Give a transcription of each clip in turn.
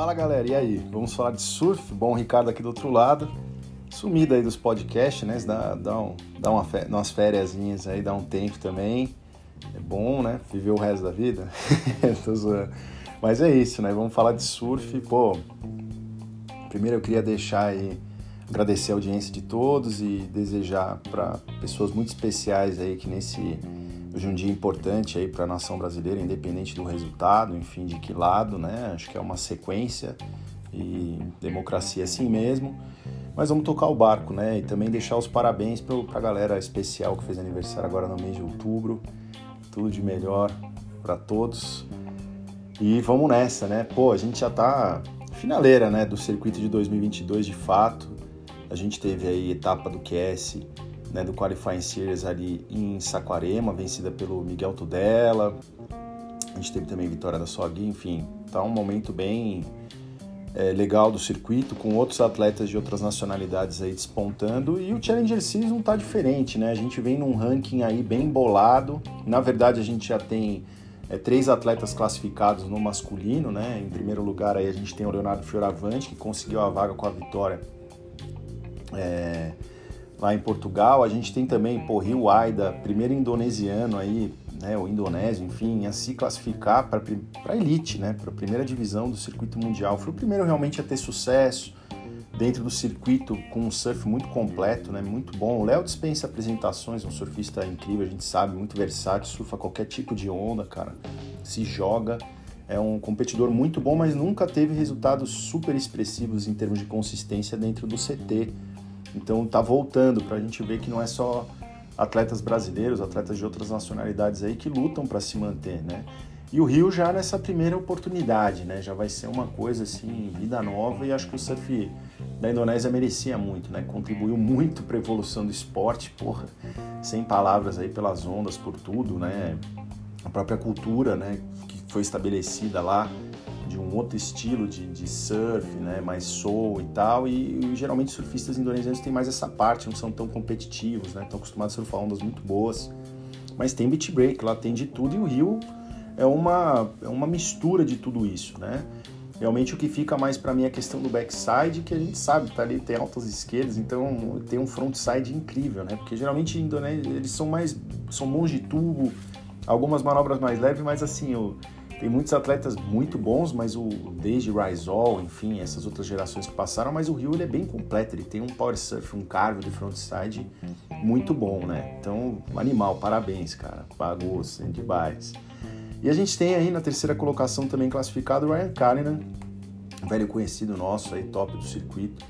Fala galera, e aí? Vamos falar de surf? Bom, Ricardo aqui do outro lado. Sumida aí dos podcasts, né? Dá, dá, um, dá uma, umas férias aí, dá um tempo também. É bom, né? Viver o resto da vida. Mas é isso, né? Vamos falar de surf. Pô, primeiro eu queria deixar aí, agradecer a audiência de todos e desejar para pessoas muito especiais aí que nesse Hoje é um dia importante aí para a nação brasileira, independente do resultado, enfim, de que lado, né? Acho que é uma sequência e democracia é assim mesmo. Mas vamos tocar o barco, né? E também deixar os parabéns para a galera especial que fez aniversário agora no mês de outubro. Tudo de melhor para todos. E vamos nessa, né? Pô, a gente já tá finaleira, né, do circuito de 2022 de fato. A gente teve aí etapa do QS né, do Qualifying Series ali em Saquarema, vencida pelo Miguel Tudela. A gente teve também vitória da Sogui, enfim, tá um momento bem é, legal do circuito, com outros atletas de outras nacionalidades aí despontando. E o Challenger Season tá diferente, né? A gente vem num ranking aí bem bolado. Na verdade, a gente já tem é, três atletas classificados no masculino, né? Em primeiro lugar aí a gente tem o Leonardo Fioravante, que conseguiu a vaga com a vitória. É, lá em Portugal. A gente tem também, pô, Rio Aida, primeiro indonesiano aí, né, o indonésio, enfim, a se classificar para a elite, né, para a primeira divisão do circuito mundial. Foi o primeiro realmente a ter sucesso dentro do circuito com um surf muito completo, né, muito bom. O Léo dispensa apresentações, um surfista incrível, a gente sabe, muito versátil, surfa qualquer tipo de onda, cara, se joga. É um competidor muito bom, mas nunca teve resultados super expressivos em termos de consistência dentro do CT então tá voltando para a gente ver que não é só atletas brasileiros, atletas de outras nacionalidades aí que lutam para se manter, né? E o Rio já nessa primeira oportunidade, né? Já vai ser uma coisa assim, vida nova e acho que o surf da Indonésia merecia muito, né? Contribuiu muito para a evolução do esporte, porra, sem palavras aí pelas ondas, por tudo, né? A própria cultura, né, que foi estabelecida lá de um outro estilo de, de surf, né, mais soul e tal, e, e, geralmente surfistas indonesianos têm mais essa parte, não são tão competitivos, né, estão acostumados a surfar ondas muito boas, mas tem beach break, lá tem de tudo, e o Rio é uma, é uma mistura de tudo isso, né, Realmente o que fica mais para mim é a questão do backside, que a gente sabe, tá ali, tem altas esquerdas, então tem um frontside incrível, né? Porque geralmente em Indonésia eles são mais são bons de tubo, algumas manobras mais leves, mas assim, tem muitos atletas muito bons, mas o desde Rizal, enfim, essas outras gerações que passaram, mas o Rio ele é bem completo, ele tem um power surf, um carve de frontside muito bom, né? Então, animal, parabéns, cara. Pagou demais. E a gente tem aí na terceira colocação também classificado o Ryan Callanan, velho conhecido nosso aí, top do circuito.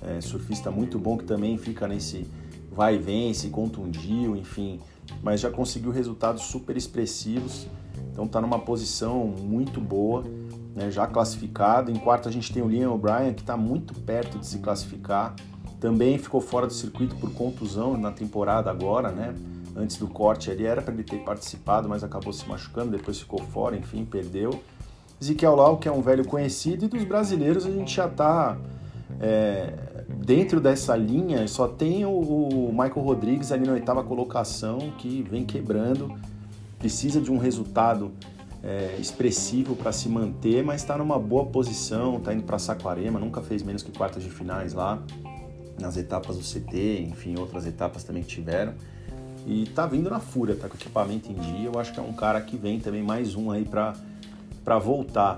É, surfista muito bom que também fica nesse vai e vem, se contundiu, enfim, mas já conseguiu resultados super expressivos. Então está numa posição muito boa, né, já classificado. Em quarto a gente tem o Liam O'Brien, que está muito perto de se classificar. Também ficou fora do circuito por contusão na temporada agora, né? Antes do corte ali era para ele ter participado, mas acabou se machucando, depois ficou fora, enfim, perdeu. Ezequiel Lau, que é um velho conhecido, e dos brasileiros a gente já está é, dentro dessa linha, só tem o, o Michael Rodrigues ali na oitava colocação, que vem quebrando precisa de um resultado é, expressivo para se manter, mas está numa boa posição, está indo para Saquarema, nunca fez menos que quartas de finais lá, nas etapas do CT, enfim, outras etapas também que tiveram. E tá vindo na fúria, tá com equipamento em dia. Eu acho que é um cara que vem também mais um aí para voltar.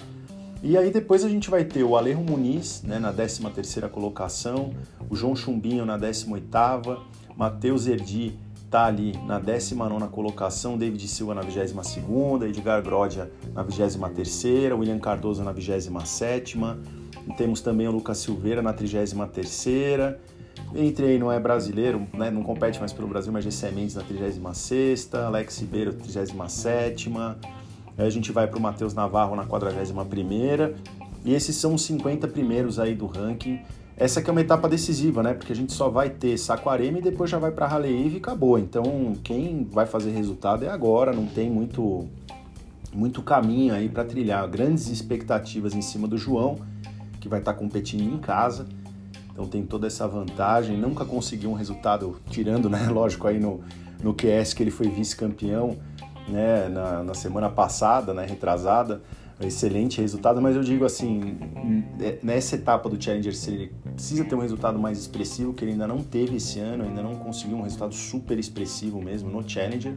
E aí depois a gente vai ter o Alejo Muniz, né, na 13 terceira colocação, o João Chumbinho na 18 oitava, Matheus Erdi está ali na 19 colocação, David Silva na 22, Edgar Grodia na 23, William Cardoso na 27. E temos também o Lucas Silveira na 33. Entre aí não é brasileiro, né, não compete mais pelo Brasil, mas Gessé Mendes na 36, Alex Ribeiro 37. A gente vai para o Matheus Navarro na 41. E esses são os 50 primeiros aí do ranking essa que é uma etapa decisiva, né? Porque a gente só vai ter Saquarema e depois já vai para Raleigh e acabou. Então, quem vai fazer resultado é agora, não tem muito muito caminho aí para trilhar. Grandes expectativas em cima do João, que vai estar tá competindo em casa. Então tem toda essa vantagem. Nunca conseguiu um resultado, tirando, né? Lógico, aí no, no QS que ele foi vice-campeão né? Na, na semana passada, né? Retrasada excelente resultado, mas eu digo assim, nessa etapa do Challenger ele precisa ter um resultado mais expressivo, que ele ainda não teve esse ano, ainda não conseguiu um resultado super expressivo mesmo no Challenger.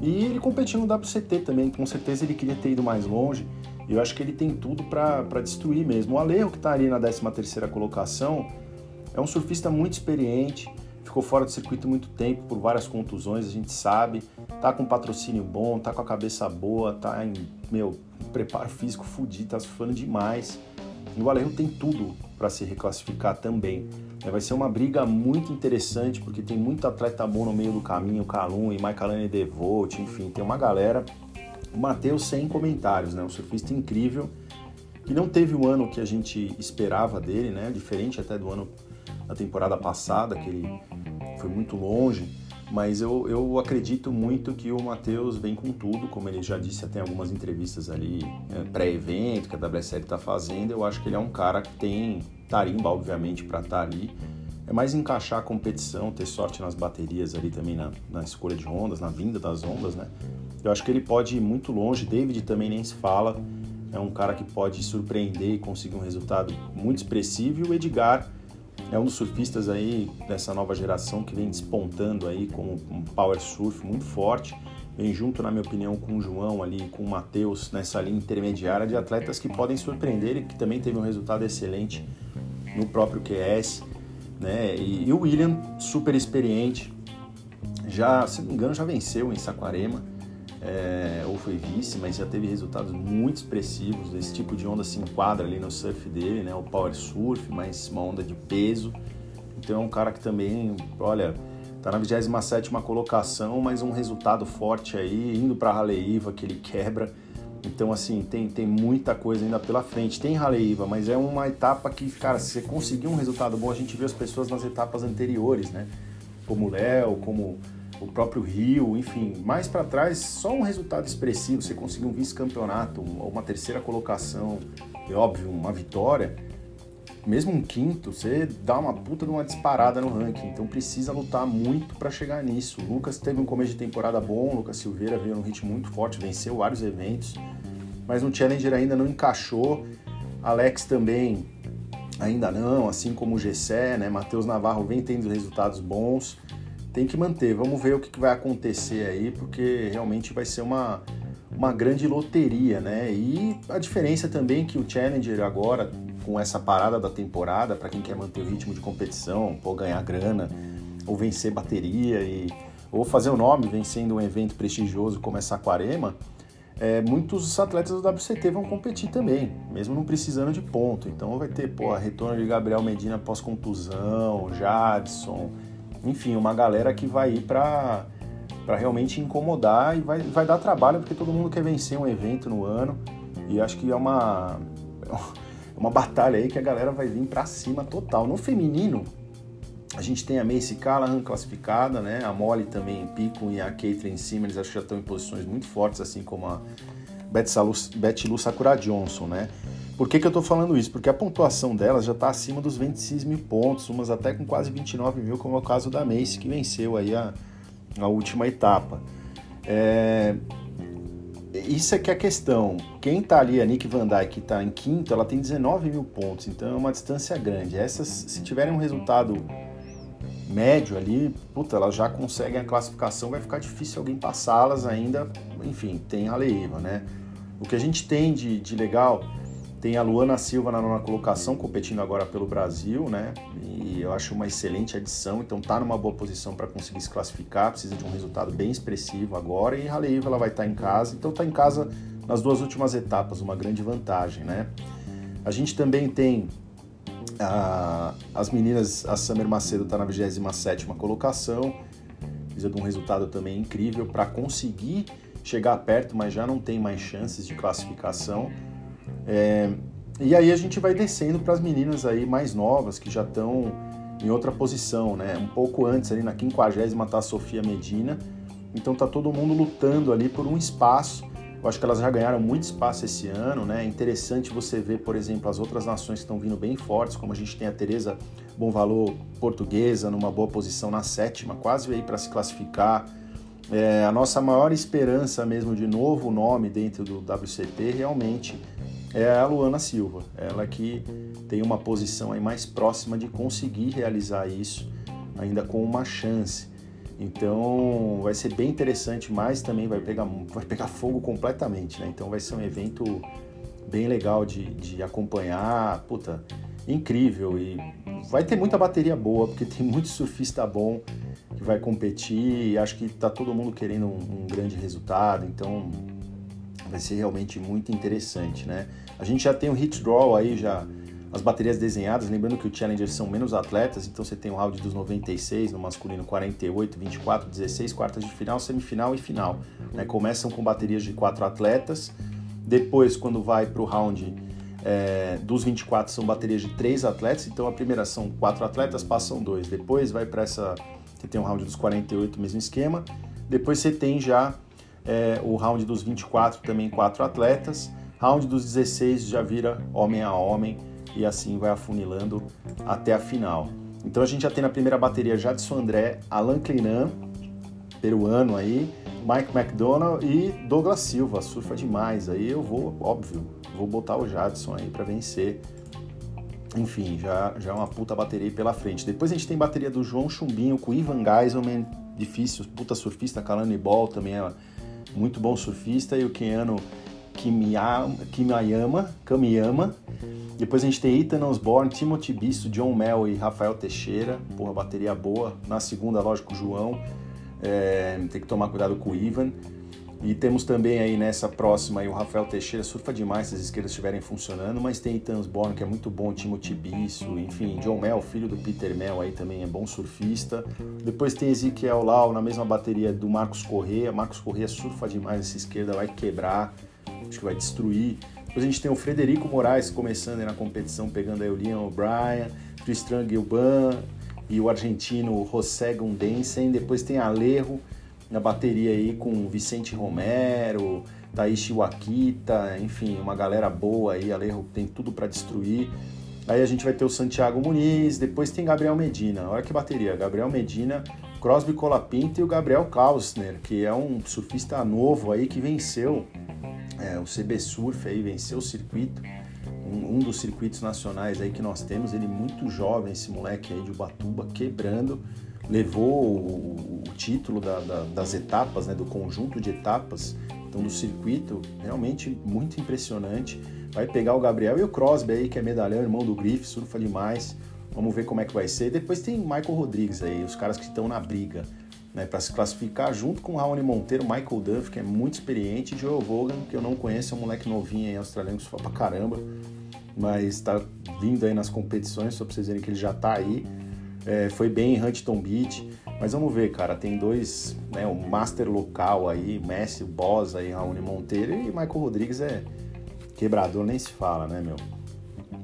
E ele competiu no WCT também, com certeza ele queria ter ido mais longe. E eu acho que ele tem tudo para destruir mesmo. O Alejo, que está ali na 13ª colocação, é um surfista muito experiente, ficou fora do circuito muito tempo por várias contusões, a gente sabe. Tá com patrocínio bom, tá com a cabeça boa, tá em, meu, preparo físico fudido, tá surfando demais. E o Alejo tem tudo para se reclassificar também. É, vai ser uma briga muito interessante, porque tem muito atleta bom no meio do caminho, Calum e Michaelane Devolt, enfim, tem uma galera. O Matheus sem comentários, né? Um surfista incrível, que não teve o ano que a gente esperava dele, né? Diferente até do ano da temporada passada, que ele foi muito longe, mas eu, eu acredito muito que o Matheus vem com tudo, como ele já disse até em algumas entrevistas ali, é, pré-evento que a WSL está fazendo, eu acho que ele é um cara que tem tarimba, obviamente, para estar tá ali. É mais encaixar a competição, ter sorte nas baterias ali também na, na escolha de ondas, na vinda das ondas, né? Eu acho que ele pode ir muito longe, David também nem se fala, é um cara que pode surpreender e conseguir um resultado muito expressivo, e o Edgar é um dos surfistas aí dessa nova geração que vem despontando aí com um power surf muito forte. Vem junto, na minha opinião, com o João ali, com o Matheus nessa linha intermediária de atletas que podem surpreender e que também teve um resultado excelente no próprio QS. Né? E, e o William, super experiente, já, se não me engano, já venceu em Saquarema é, ou foi vice, mas já teve resultados muito expressivos. Esse tipo de onda se enquadra ali no surf dele, né? O power surf, mas uma onda de peso. Então é um cara que também, olha, tá na 27 colocação, mas um resultado forte aí, indo para Raleiva, que ele quebra. Então, assim, tem, tem muita coisa ainda pela frente. Tem Raleiva, mas é uma etapa que, cara, se você conseguir um resultado bom, a gente vê as pessoas nas etapas anteriores, né? Como o Léo, como o próprio Rio, enfim, mais para trás, só um resultado expressivo, você conseguir um vice-campeonato, uma terceira colocação, e óbvio, uma vitória, mesmo um quinto, você dá uma puta de uma disparada no ranking, então precisa lutar muito para chegar nisso. O Lucas teve um começo de temporada bom, o Lucas Silveira veio num ritmo muito forte, venceu vários eventos, mas no Challenger ainda não encaixou. Alex também ainda não, assim como o Gessé, né? Matheus Navarro vem tendo resultados bons tem que manter. Vamos ver o que vai acontecer aí, porque realmente vai ser uma, uma grande loteria, né? E a diferença também é que o Challenger agora, com essa parada da temporada, para quem quer manter o ritmo de competição, ou ganhar grana, ou vencer bateria, e, ou fazer o nome vencendo um evento prestigioso como essa Aquarema, é, muitos atletas do WCT vão competir também, mesmo não precisando de ponto. Então vai ter, pô, retorno de Gabriel Medina pós-contusão, Jadson, enfim, uma galera que vai ir para realmente incomodar e vai, vai dar trabalho porque todo mundo quer vencer um evento no ano e acho que é uma é uma batalha aí que a galera vai vir para cima total. No feminino, a gente tem a Macy Callahan classificada, né? A Molly também, Pico e a Caitlyn Simmons acho que já estão em posições muito fortes, assim como a Betty Lu Sakura Johnson, né? Por que, que eu estou falando isso? Porque a pontuação delas já está acima dos 26 mil pontos, umas até com quase 29 mil, como é o caso da Mace, que venceu aí a, a última etapa. É, isso é que é a questão. Quem está ali, a Nick Van Dyke, está em quinto, ela tem 19 mil pontos, então é uma distância grande. Essas, se tiverem um resultado médio ali, puta, elas já conseguem a classificação, vai ficar difícil alguém passá-las ainda. Enfim, tem a Leiva, né? O que a gente tem de, de legal tem a Luana Silva na nona colocação, competindo agora pelo Brasil, né? E eu acho uma excelente adição, então tá numa boa posição para conseguir se classificar, precisa de um resultado bem expressivo agora. E a Haleiva ela vai estar tá em casa, então tá em casa nas duas últimas etapas, uma grande vantagem, né? A gente também tem a, as meninas, a Summer Macedo está na 27 colocação, precisa de um resultado também incrível para conseguir chegar perto, mas já não tem mais chances de classificação. É, e aí a gente vai descendo para as meninas aí mais novas que já estão em outra posição, né? Um pouco antes ali na 50 tá a Sofia Medina. Então tá todo mundo lutando ali por um espaço. Eu acho que elas já ganharam muito espaço esse ano, né? É interessante você ver, por exemplo, as outras nações que estão vindo bem fortes, como a gente tem a Teresa Bom Valor portuguesa numa boa posição na sétima, quase veio para se classificar. é, a nossa maior esperança mesmo de novo nome dentro do WCT realmente é a Luana Silva. Ela que tem uma posição aí mais próxima de conseguir realizar isso, ainda com uma chance. Então vai ser bem interessante, mas também vai pegar, vai pegar fogo completamente, né? Então vai ser um evento bem legal de, de acompanhar, puta, incrível e vai ter muita bateria boa, porque tem muito surfista bom que vai competir e acho que tá todo mundo querendo um, um grande resultado, então vai ser realmente muito interessante, né? A gente já tem o hit draw aí já as baterias desenhadas, lembrando que o Challenger são menos atletas, então você tem o round dos 96 no masculino 48, 24, 16, quartas de final, semifinal e final. Né? Começam com baterias de quatro atletas, depois quando vai para o round é, dos 24 são baterias de três atletas, então a primeira são quatro atletas, passam dois. Depois vai para essa, você tem o round dos 48, mesmo esquema. Depois você tem já é, o round dos 24, também quatro atletas. Round dos 16 já vira homem a homem e assim vai afunilando até a final. Então a gente já tem na primeira bateria Jadson André, Alan Clinan, peruano aí, Mike McDonald e Douglas Silva, surfa demais. Aí eu vou, óbvio, vou botar o Jadson aí para vencer. Enfim, já, já é uma puta bateria pela frente. Depois a gente tem bateria do João Chumbinho com Ivan Geiselman, difícil, puta surfista, Kalani Ball também é muito bom surfista, e o Keanu Kimiyama, Kamiyama, depois a gente tem Ethan Osborne, Timothy Bisso, John Mel e Rafael Teixeira. Porra, bateria boa. Na segunda, lógico, João. É, tem que tomar cuidado com o Ivan. E temos também aí nessa próxima aí, o Rafael Teixeira, surfa demais se as esquerdas estiverem funcionando, mas tem Ethan Osborne, que é muito bom, Timothy Bisso, enfim, John Mel, filho do Peter Mel aí também é bom surfista. Depois tem Ezequiel Lau na mesma bateria do Marcos Corrêa. Marcos Corrêa surfa demais essa esquerda, vai quebrar, acho que vai destruir. Depois a gente tem o Frederico Moraes começando na competição, pegando aí o Liam O'Brien, Tristan Gilban e o argentino José Gundensen. Depois tem Alejo na bateria aí com Vicente Romero, Taishi Wakita, enfim, uma galera boa aí. Alejo tem tudo para destruir. Aí a gente vai ter o Santiago Muniz, depois tem Gabriel Medina. Olha que bateria, Gabriel Medina, Crosby Colapinto e o Gabriel Klausner, que é um surfista novo aí que venceu é, o CB Surf aí venceu o circuito, um, um, dos circuitos nacionais aí que nós temos, ele muito jovem, esse moleque aí de Ubatuba, quebrando, levou o, título da, da, das etapas, né, do conjunto de etapas, então do circuito, realmente muito impressionante. Vai pegar o Gabriel e o Crosby aí, que é medalhão, irmão do Griff, surfa demais. Vamos ver como é que vai ser. Depois tem Michael Rodrigues aí, os caras que estão na briga né, para se classificar junto com o Raoni Monteiro, Michael Duff, que é muito experiente, e Joe Vogan, que eu não conheço, é um moleque novinho aí, australiano, que só pra caramba, mas está vindo aí nas competições, só para vocês verem que ele já está aí. É, foi bem em Huntington Beach, mas vamos ver, cara, tem dois, né, o master local aí, Messi, o Boss aí, Raoni Monteiro, e Michael Rodrigues é quebrador, nem se fala, né, meu?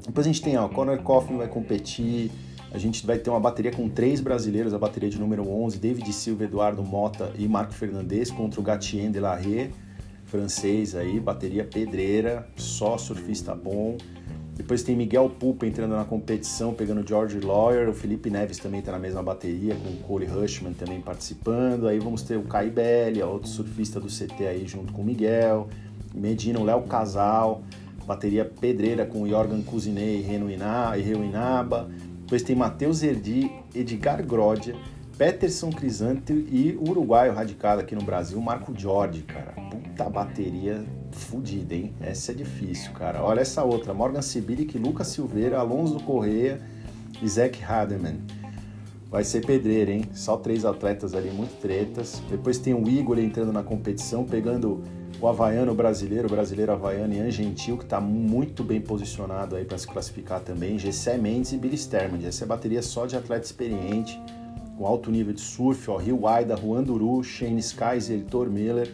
Depois a gente tem, ó, Conor Coffin vai competir, a gente vai ter uma bateria com três brasileiros, a bateria de número 11, David Silva, Eduardo Mota e Marco Fernandes contra o Gatien de la Rue, francês aí, bateria pedreira, só surfista bom. Depois tem Miguel Pupa entrando na competição, pegando George Lawyer, o Felipe Neves também está na mesma bateria, com o Cole Hushman também participando. Aí vamos ter o Kai Belli, outro surfista do CT aí junto com o Miguel. Medina, o Léo Casal, bateria pedreira com o Jorgan Cousinet e Reno Inaba. Depois tem Matheus Erdi, Edgar Grodia, Peterson Crisanto e o uruguaio radicado aqui no Brasil, Marco Jorge, cara. Puta bateria fodida, hein? Essa é difícil, cara. Olha essa outra, Morgan Sibilic, Lucas Silveira, Alonso Correia e Zach Hademan. Vai ser pedreira, hein? Só três atletas ali, muito tretas. Depois tem o Igor entrando na competição, pegando o havaiano brasileiro, o brasileiro havaiano Ian Gentil, que está muito bem posicionado aí para se classificar também, Gessé Mendes e Billy Sterman. Essa é bateria só de atleta experiente, com alto nível de surf, ó, Rio Aida, Juan Duru, Shane Skies e Heitor Miller,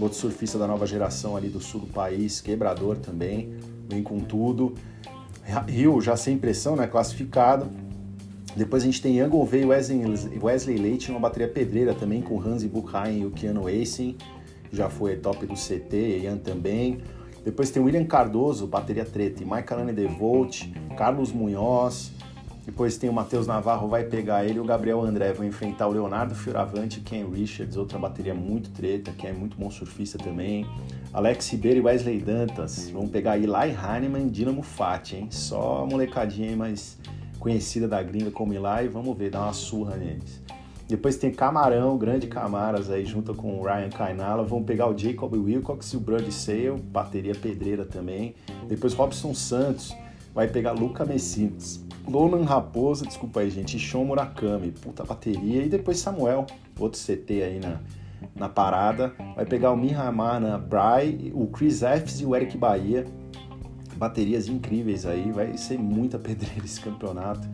outro surfista da nova geração ali do sul do país, quebrador também, vem com tudo. Rio já sem pressão, né, classificado. Depois a gente tem Young Gouveia Wesley, Wesley Leite, uma bateria pedreira também, com Hansi Buchheim e o Keanu Acing já foi top do CT, Ian também. Depois tem William Cardoso, bateria treta, e Mike Alane DeVolt, Carlos Munhoz, Depois tem o Matheus Navarro, vai pegar ele. O Gabriel André vai enfrentar o Leonardo Fioravante Ken Richards, outra bateria muito treta, que é muito bom surfista também. Alex Ribeiro e Wesley Dantas vão pegar Eli Hahnemann e Dinamo Fati, hein? Só a molecadinha mais conhecida da gringa como Eli, vamos ver, dar uma surra neles. Depois tem Camarão, grande Camaras aí, junto com o Ryan Kainala. Vão pegar o Jacob Wilcox e o Brody Sale, bateria pedreira também. Depois Robson Santos vai pegar Luca Messinas. Lonan Raposa, desculpa aí, gente, Shon Murakami, puta bateria. E depois Samuel, outro CT aí na, na parada. Vai pegar o Mihamana Bry, o Chris Fs e o Eric Bahia. Baterias incríveis aí, vai ser muita pedreira esse campeonato.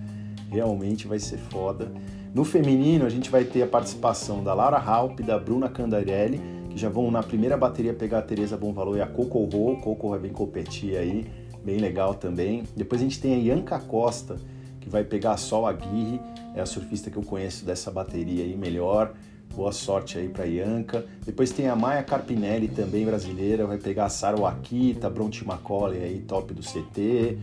Realmente vai ser foda. No feminino, a gente vai ter a participação da Laura Halp da Bruna Candarelli, que já vão na primeira bateria pegar a Teresa Bom Valor e a Coco Ro. Coco vai vir competir aí, bem legal também. Depois a gente tem a Ianca Costa, que vai pegar a Sol Aguirre, é a surfista que eu conheço dessa bateria aí melhor. Boa sorte aí para Ianca. Depois tem a Maia Carpinelli, também brasileira, vai pegar a Sara Wakita, Bronte Macaulay aí, top do CT.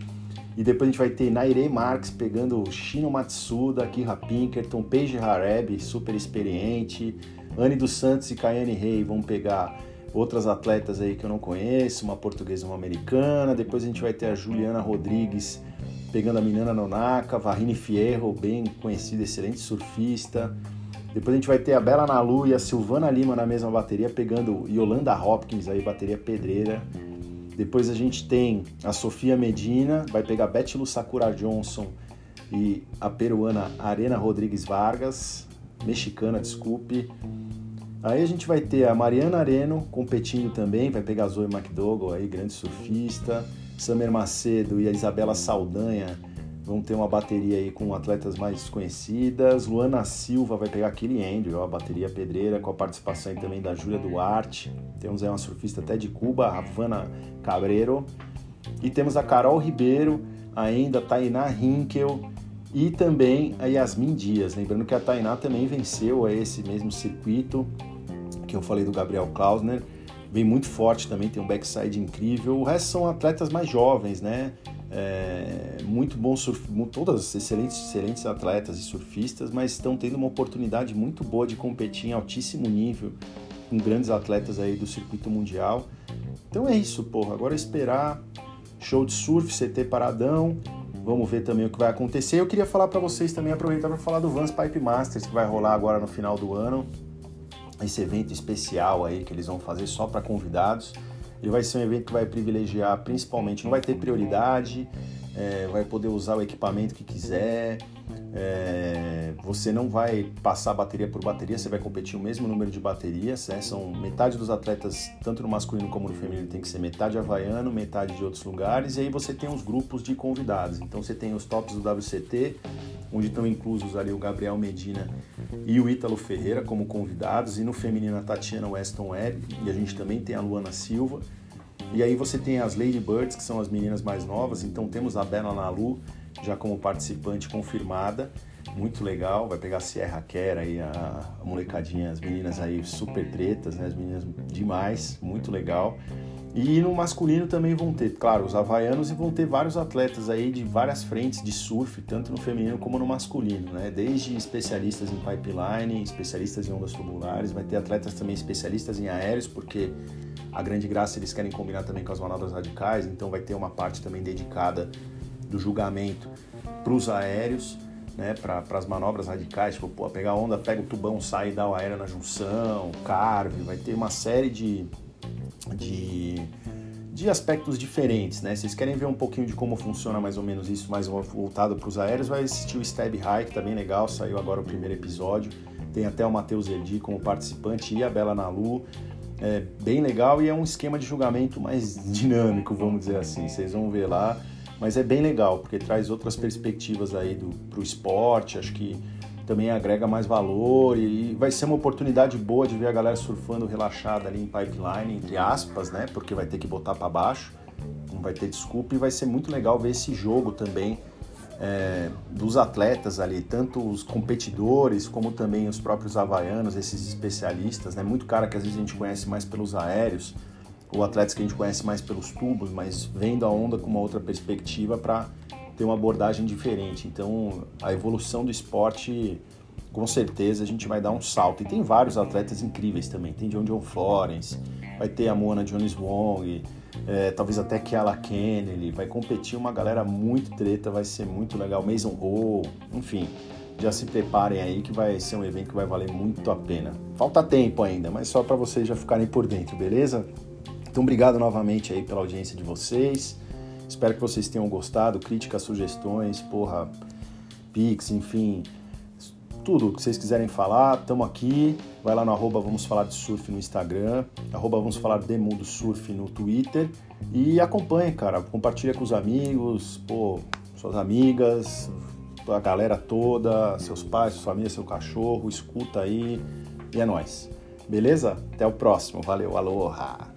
E depois a gente vai ter Nairei Marques pegando o Shino Matsuda, Kira Pinkerton, Paige Hareb, super experiente. Anne dos Santos e Kayane Rey vão pegar outras atletas aí que eu não conheço, uma portuguesa uma americana. Depois a gente vai ter a Juliana Rodrigues pegando a Minana Nonaka, Varine Fierro, bem conhecida, excelente surfista. Depois a gente vai ter a Bela Nalu e a Silvana Lima na mesma bateria, pegando Yolanda Hopkins aí, bateria pedreira. Depois a gente tem a Sofia Medina, vai pegar Betty Lu Sakura Johnson e a peruana Arena Rodrigues Vargas, mexicana, desculpe. Aí a gente vai ter a Mariana Areno competindo também, vai pegar a Zoe McDougall aí, grande surfista. Samer Macedo e a Isabela Saldanha vão ter uma bateria aí com atletas mais desconhecidas. Luana Silva vai pegar Kelly Andrew, a bateria pedreira, com a participação também da Júlia Duarte. Temos aí uma surfista até de Cuba, a Havana Cabreiro. E temos a Carol Ribeiro, ainda a Tainá Hinkel e também a Yasmin Dias. Lembrando que a Tainá também venceu esse mesmo circuito que eu falei do Gabriel Klausner. Vem muito forte também, tem um backside incrível. O resto são atletas mais jovens, né? é, muito bons surf, todas excelentes, excelentes atletas e surfistas, mas estão tendo uma oportunidade muito boa de competir em altíssimo nível com grandes atletas aí do circuito mundial. Então é isso, porra. Agora é esperar show de surf, CT paradão. Vamos ver também o que vai acontecer. Eu queria falar para vocês também, aproveitar para falar do Vans Pipe Masters que vai rolar agora no final do ano. Esse evento especial aí que eles vão fazer só para convidados. Ele vai ser um evento que vai privilegiar principalmente, não vai ter prioridade, é, vai poder usar o equipamento que quiser. É, você não vai passar bateria por bateria, você vai competir o mesmo número de baterias. Né? São metade dos atletas, tanto no masculino como no feminino, tem que ser metade havaiano, metade de outros lugares. E aí você tem os grupos de convidados. Então você tem os tops do WCT, onde estão inclusos ali o Gabriel Medina e o Ítalo Ferreira como convidados, e no feminino a Tatiana Weston Webb, e a gente também tem a Luana Silva. E aí você tem as Lady Birds, que são as meninas mais novas, então temos a Bela Nalu já como participante confirmada, muito legal, vai pegar a Sierra Kera aí, a, a molecadinha, as meninas aí super tretas, né? as meninas demais, muito legal. E no masculino também vão ter, claro, os havaianos e vão ter vários atletas aí de várias frentes de surf, tanto no feminino como no masculino, né? Desde especialistas em pipeline, especialistas em ondas tubulares, vai ter atletas também especialistas em aéreos, porque a grande graça eles querem combinar também com as manobras radicais, então vai ter uma parte também dedicada do julgamento para os aéreos, né, para as manobras radicais, tipo, pô, pegar onda, pega o tubão, sai e dá o aéreo na junção, carve, vai ter uma série de de, de aspectos diferentes, né? Vocês querem ver um pouquinho de como funciona mais ou menos isso, mais voltado para os aéreos, vai assistir o Stab High, que tá bem legal, saiu agora o primeiro episódio. Tem até o Matheus Erdi como participante e a Bela Nalu. É bem legal e é um esquema de julgamento mais dinâmico, vamos dizer assim. Vocês vão ver lá, mas é bem legal porque traz outras perspectivas aí do, pro esporte. Acho que também agrega mais valor e vai ser uma oportunidade boa de ver a galera surfando relaxada ali em pipeline, entre aspas, né? Porque vai ter que botar para baixo, não vai ter desculpa e vai ser muito legal ver esse jogo também é, dos atletas ali, tanto os competidores como também os próprios havaianos, esses especialistas, né? Muito cara que às vezes a gente conhece mais pelos aéreos, ou atletas que a gente conhece mais pelos tubos, mas vendo a onda com uma outra perspectiva para ter uma abordagem diferente. Então, a evolução do esporte, com certeza, a gente vai dar um salto. E tem vários atletas incríveis também. Tem John John Florence, vai ter a Mona Jones Wong, é, talvez até Kiala Kennedy. Vai competir uma galera muito treta, vai ser muito legal. Mason Hall, enfim. Já se preparem aí que vai ser um evento que vai valer muito a pena. Falta tempo ainda, mas só para vocês já ficarem por dentro, beleza? Então, obrigado novamente aí pela audiência de vocês. Espero que vocês tenham gostado. Críticas, sugestões, porra, pix, enfim, tudo que vocês quiserem falar, estamos aqui. Vai lá no arroba Vamos Falar de Surf no Instagram, arroba Vamos Falar de Mundo Surf no Twitter. E acompanhe, cara. Compartilha com os amigos, pô, suas amigas, a galera toda, seus pais, sua família, seu cachorro. Escuta aí e é nóis. Beleza? Até o próximo. Valeu, aloha!